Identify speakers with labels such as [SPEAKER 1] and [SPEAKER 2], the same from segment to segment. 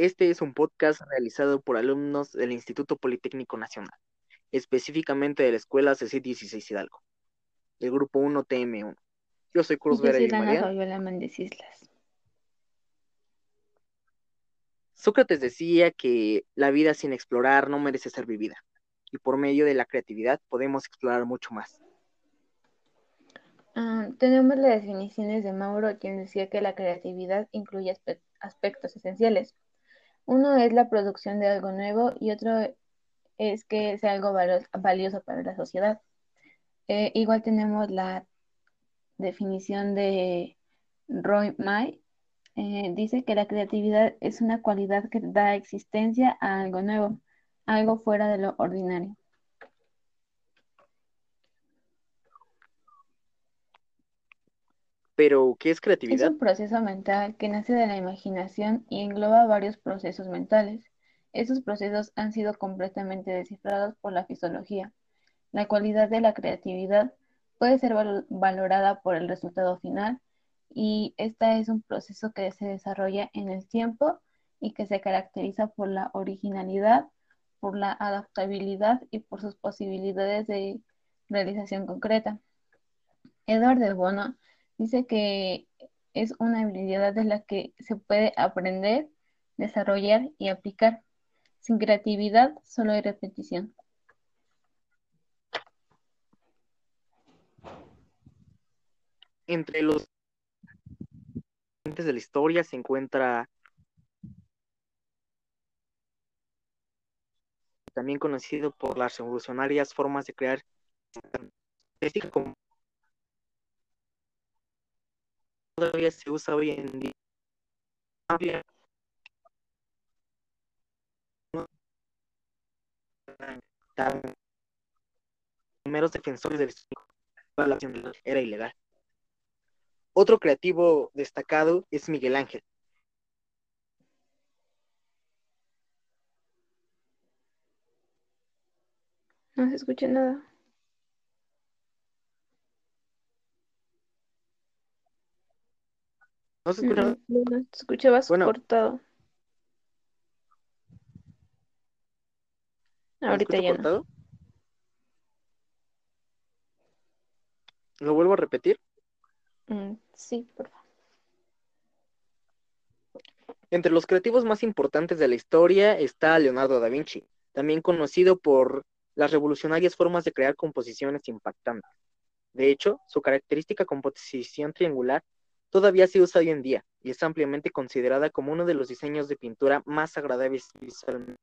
[SPEAKER 1] Este es un podcast realizado por alumnos del Instituto Politécnico Nacional, específicamente de la Escuela CC 16 Hidalgo, el grupo 1 TM1. Yo soy Cruz Vera y María.
[SPEAKER 2] Fabiola Méndez Islas.
[SPEAKER 1] Sócrates decía que la vida sin explorar no merece ser vivida, y por medio de la creatividad podemos explorar mucho más.
[SPEAKER 2] Ah, tenemos las definiciones de Mauro, quien decía que la creatividad incluye aspe- aspectos esenciales. Uno es la producción de algo nuevo y otro es que sea algo valioso para la sociedad. Eh, igual tenemos la definición de Roy May. Eh, dice que la creatividad es una cualidad que da existencia a algo nuevo, algo fuera de lo ordinario.
[SPEAKER 1] Pero, ¿qué es
[SPEAKER 2] Es
[SPEAKER 1] creatividad?
[SPEAKER 2] un proceso mental que nace de la imaginación y engloba varios procesos mentales. Esos procesos han sido completamente descifrados por la fisiología. La cualidad de la creatividad puede ser valo- valorada por el resultado final y esta es un proceso que se desarrolla en el tiempo y que se caracteriza por la originalidad, por la adaptabilidad y por sus posibilidades de realización concreta. Edward de Bono dice que es una habilidad de la que se puede aprender, desarrollar y aplicar. Sin creatividad solo hay repetición.
[SPEAKER 1] Entre los de la historia se encuentra también conocido por las revolucionarias formas de crear como todavía se usa hoy en día primeros defensores del la era ilegal. Otro creativo destacado es Miguel Ángel.
[SPEAKER 2] No se escucha nada.
[SPEAKER 1] ¿No se escucha?
[SPEAKER 2] Mm, no, te escuchabas
[SPEAKER 1] Bueno.
[SPEAKER 2] cortado.
[SPEAKER 1] ¿Me
[SPEAKER 2] Ahorita ya no.
[SPEAKER 1] ¿Lo vuelvo a repetir?
[SPEAKER 2] Mm, sí, por favor.
[SPEAKER 1] Entre los creativos más importantes de la historia está Leonardo da Vinci, también conocido por las revolucionarias formas de crear composiciones impactantes. De hecho, su característica composición triangular todavía se usa hoy en día y es ampliamente considerada como uno de los diseños de pintura más agradables visualmente.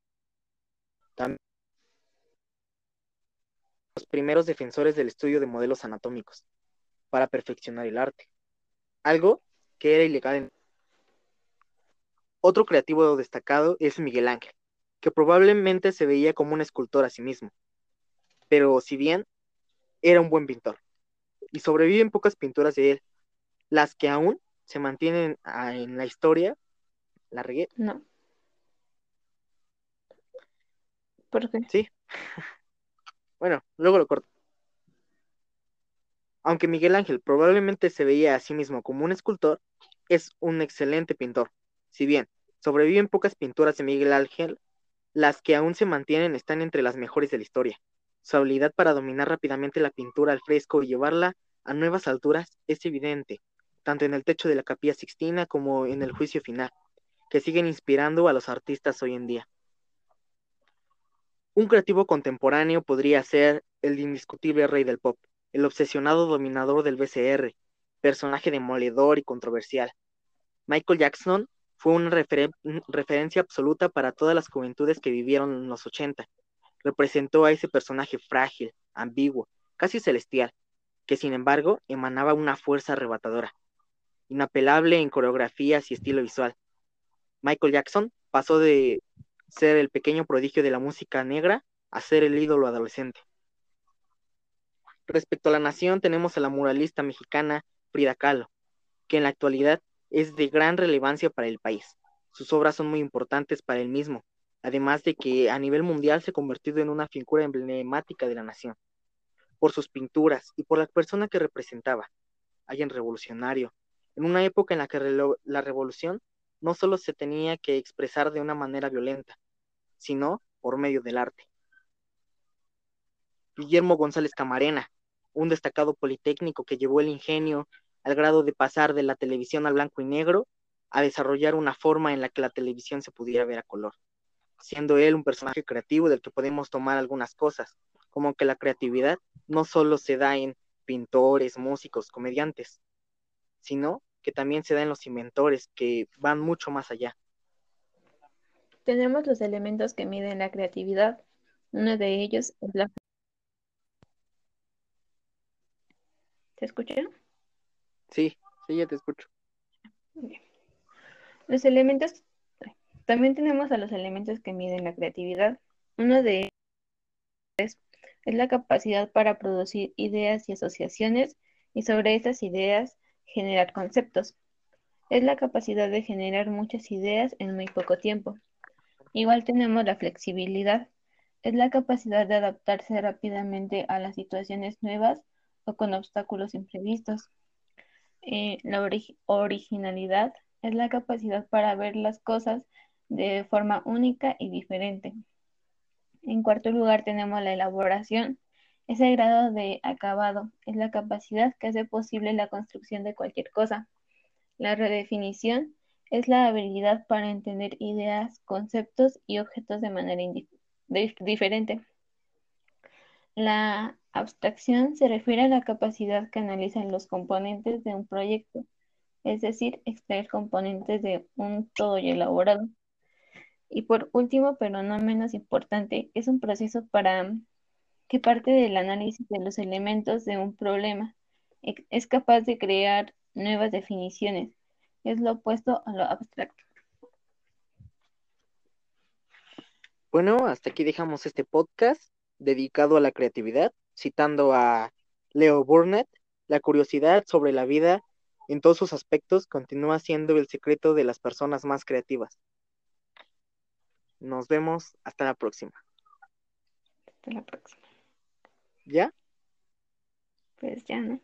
[SPEAKER 1] Los primeros defensores del estudio de modelos anatómicos para perfeccionar el arte, algo que era ilegal en otro creativo destacado es Miguel Ángel, que probablemente se veía como un escultor a sí mismo, pero si bien era un buen pintor, y sobreviven pocas pinturas de él, las que aún se mantienen ah, en la historia, la regué,
[SPEAKER 2] No. ¿Por qué?
[SPEAKER 1] sí, bueno, luego lo corto. Aunque Miguel Ángel probablemente se veía a sí mismo como un escultor, es un excelente pintor. Si bien sobreviven pocas pinturas de Miguel Ángel, las que aún se mantienen están entre las mejores de la historia. Su habilidad para dominar rápidamente la pintura al fresco y llevarla a nuevas alturas es evidente, tanto en el techo de la Capilla Sixtina como en el juicio final, que siguen inspirando a los artistas hoy en día. Un creativo contemporáneo podría ser el indiscutible rey del pop, el obsesionado dominador del BCR, personaje demoledor y controversial. Michael Jackson fue una refer referencia absoluta para todas las juventudes que vivieron en los 80. Representó a ese personaje frágil, ambiguo, casi celestial, que sin embargo emanaba una fuerza arrebatadora, inapelable en coreografías y estilo visual. Michael Jackson pasó de ser el pequeño prodigio de la música negra a ser el ídolo adolescente. Respecto a la nación, tenemos a la muralista mexicana Frida Kahlo, que en la actualidad es de gran relevancia para el país. Sus obras son muy importantes para él mismo, además de que a nivel mundial se ha convertido en una figura emblemática de la nación, por sus pinturas y por la persona que representaba, alguien revolucionario, en una época en la que la revolución no solo se tenía que expresar de una manera violenta, sino por medio del arte. Guillermo González Camarena, un destacado politécnico que llevó el ingenio al grado de pasar de la televisión al blanco y negro a desarrollar una forma en la que la televisión se pudiera ver a color, siendo él un personaje creativo del que podemos tomar algunas cosas, como que la creatividad no solo se da en pintores, músicos, comediantes, sino que también se da en los inventores, que van mucho más allá.
[SPEAKER 2] Tenemos los elementos que miden la creatividad. Uno de ellos es la... ¿Se escucha?
[SPEAKER 1] Sí, sí, ya te escucho.
[SPEAKER 2] Los elementos, también tenemos a los elementos que miden la creatividad. Uno de ellos es, es la capacidad para producir ideas y asociaciones y sobre esas ideas generar conceptos. Es la capacidad de generar muchas ideas en muy poco tiempo. Igual tenemos la flexibilidad. Es la capacidad de adaptarse rápidamente a las situaciones nuevas o con obstáculos imprevistos. Eh, la originalidad es la capacidad para ver las cosas de forma única y diferente. En cuarto lugar tenemos la elaboración. Es el grado de acabado, es la capacidad que hace posible la construcción de cualquier cosa. La redefinición es la habilidad para entender ideas, conceptos y objetos de manera diferente. La abstracción se refiere a la capacidad que analizan los componentes de un proyecto, es decir, extraer componentes de un todo elaborado. Y por último, pero no menos importante, es un proceso para que parte del análisis de los elementos de un problema. Es capaz de crear nuevas definiciones. Es lo opuesto a lo abstracto.
[SPEAKER 1] Bueno, hasta aquí dejamos este podcast dedicado a la creatividad, citando a Leo Burnett. La curiosidad sobre la vida en todos sus aspectos continúa siendo el secreto de las personas más creativas. Nos vemos hasta la próxima.
[SPEAKER 2] Hasta la próxima.
[SPEAKER 1] ¿Ya?
[SPEAKER 2] Pues ya, ¿no?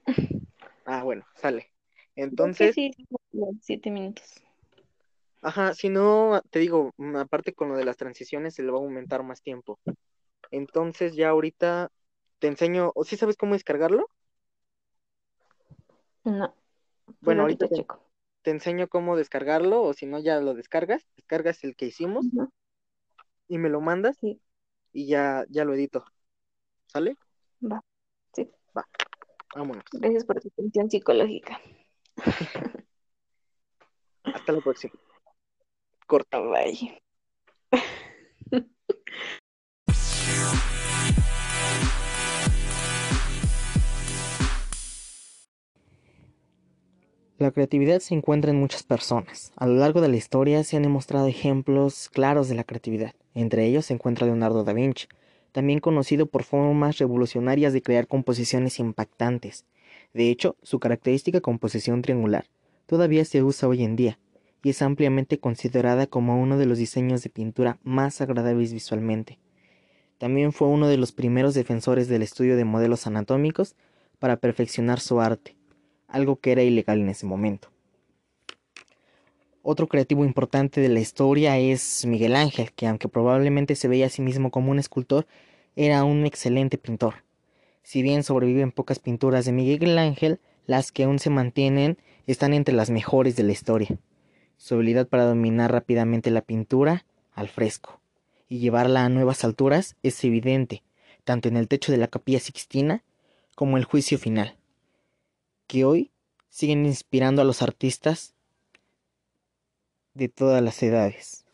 [SPEAKER 1] Ah, bueno, sale. Entonces.
[SPEAKER 2] Sí, siete minutos.
[SPEAKER 1] Ajá, si no, te digo, mm, aparte con lo de las transiciones se le va a aumentar más tiempo. Entonces ya ahorita te enseño, ¿o sí sabes cómo descargarlo?
[SPEAKER 2] No.
[SPEAKER 1] Bueno, ahorita te, enseño cómo descargarlo, o si no ya lo descargas, descargas el que hicimos y me lo mandas
[SPEAKER 2] sí.
[SPEAKER 1] y ya, ya lo edito. ¿Sale?
[SPEAKER 2] Va. Sí.
[SPEAKER 1] Va. Vámonos.
[SPEAKER 2] Gracias por tu atención psicológica.
[SPEAKER 1] Hasta la próxima. Corta.
[SPEAKER 2] Bye.
[SPEAKER 1] La creatividad se encuentra en muchas personas. A lo largo de la historia se han demostrado ejemplos claros de la creatividad. Entre ellos se encuentra Leonardo da Vinci, también conocido por formas revolucionarias de crear composiciones impactantes. De hecho, su característica composición triangular todavía se usa hoy en día y es ampliamente considerada como uno de los diseños de pintura más agradables visualmente. También fue uno de los primeros defensores del estudio de modelos anatómicos para perfeccionar su arte algo que era ilegal en ese momento. Otro creativo importante de la historia es Miguel Ángel, que aunque probablemente se veía a sí mismo como un escultor, era un excelente pintor. Si bien sobreviven pocas pinturas de Miguel Ángel, las que aún se mantienen están entre las mejores de la historia. Su habilidad para dominar rápidamente la pintura al fresco y llevarla a nuevas alturas es evidente, tanto en el techo de la capilla sixtina como el juicio final que hoy siguen inspirando a los artistas de todas las edades.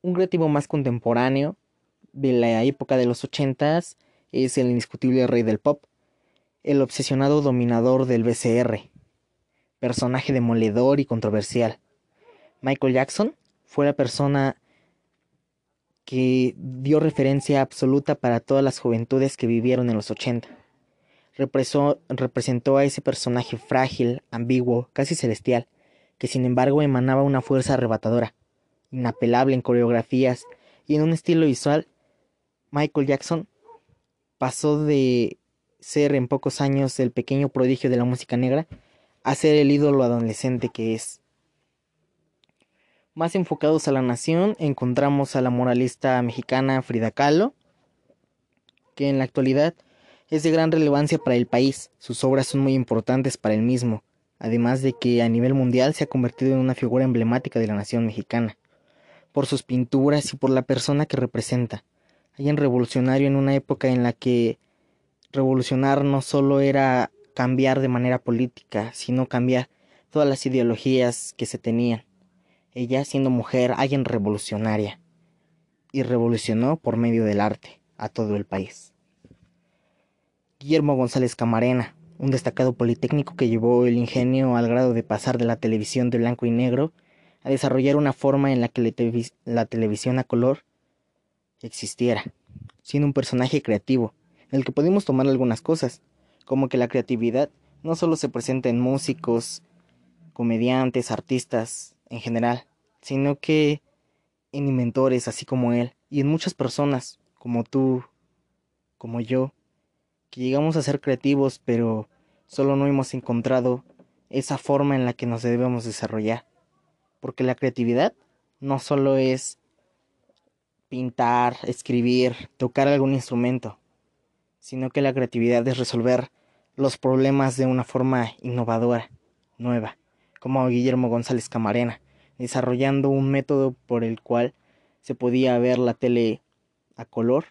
[SPEAKER 1] Un creativo más contemporáneo de la época de los ochentas es el indiscutible rey del pop, el obsesionado dominador del BCR, personaje demoledor y controversial. Michael Jackson fue la persona que dio referencia absoluta para todas las juventudes que vivieron en los 80 representó a ese personaje frágil, ambiguo, casi celestial, que sin embargo emanaba una fuerza arrebatadora, inapelable en coreografías y en un estilo visual. Michael Jackson pasó de ser en pocos años el pequeño prodigio de la música negra a ser el ídolo adolescente que es. Más enfocados a la nación, encontramos a la moralista mexicana Frida Kahlo, que en la actualidad es de gran relevancia para el país. Sus obras son muy importantes para el mismo, además de que a nivel mundial se ha convertido en una figura emblemática de la nación mexicana, por sus pinturas y por la persona que representa. Alguien revolucionario en una época en la que revolucionar no solo era cambiar de manera política, sino cambiar todas las ideologías que se tenían ella siendo mujer, alguien revolucionaria, y revolucionó por medio del arte a todo el país. Guillermo González Camarena, un destacado politécnico que llevó el ingenio al grado de pasar de la televisión de blanco y negro a desarrollar una forma en la que la televisión a color existiera, siendo un personaje creativo, en el que podemos tomar algunas cosas, como que la creatividad no solo se presenta en músicos, comediantes, artistas, en general, sino que en inventores así como él y en muchas personas como tú, como yo, que llegamos a ser creativos pero solo no hemos encontrado esa forma en la que nos debemos desarrollar. Porque la creatividad no solo es pintar, escribir, tocar algún instrumento, sino que la creatividad es resolver los problemas de una forma innovadora, nueva, como Guillermo González Camarena desarrollando un método por el cual se podía ver la tele a color.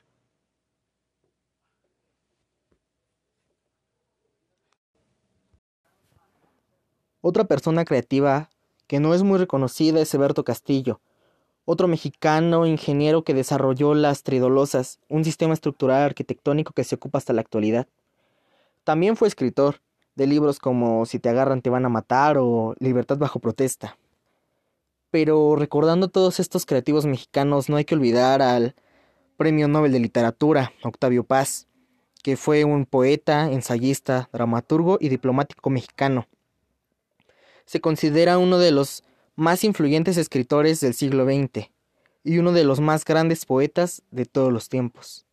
[SPEAKER 1] Otra persona creativa que no es muy reconocida es Eberto Castillo, otro mexicano ingeniero que desarrolló las tridolosas, un sistema estructural arquitectónico que se ocupa hasta la actualidad. También fue escritor de libros como Si te agarran te van a matar o Libertad bajo protesta. Pero recordando todos estos creativos mexicanos, no hay que olvidar al Premio Nobel de Literatura, Octavio Paz, que fue un poeta, ensayista, dramaturgo y diplomático mexicano. Se considera uno de los más influyentes escritores del siglo XX y uno de los más grandes poetas de todos los tiempos.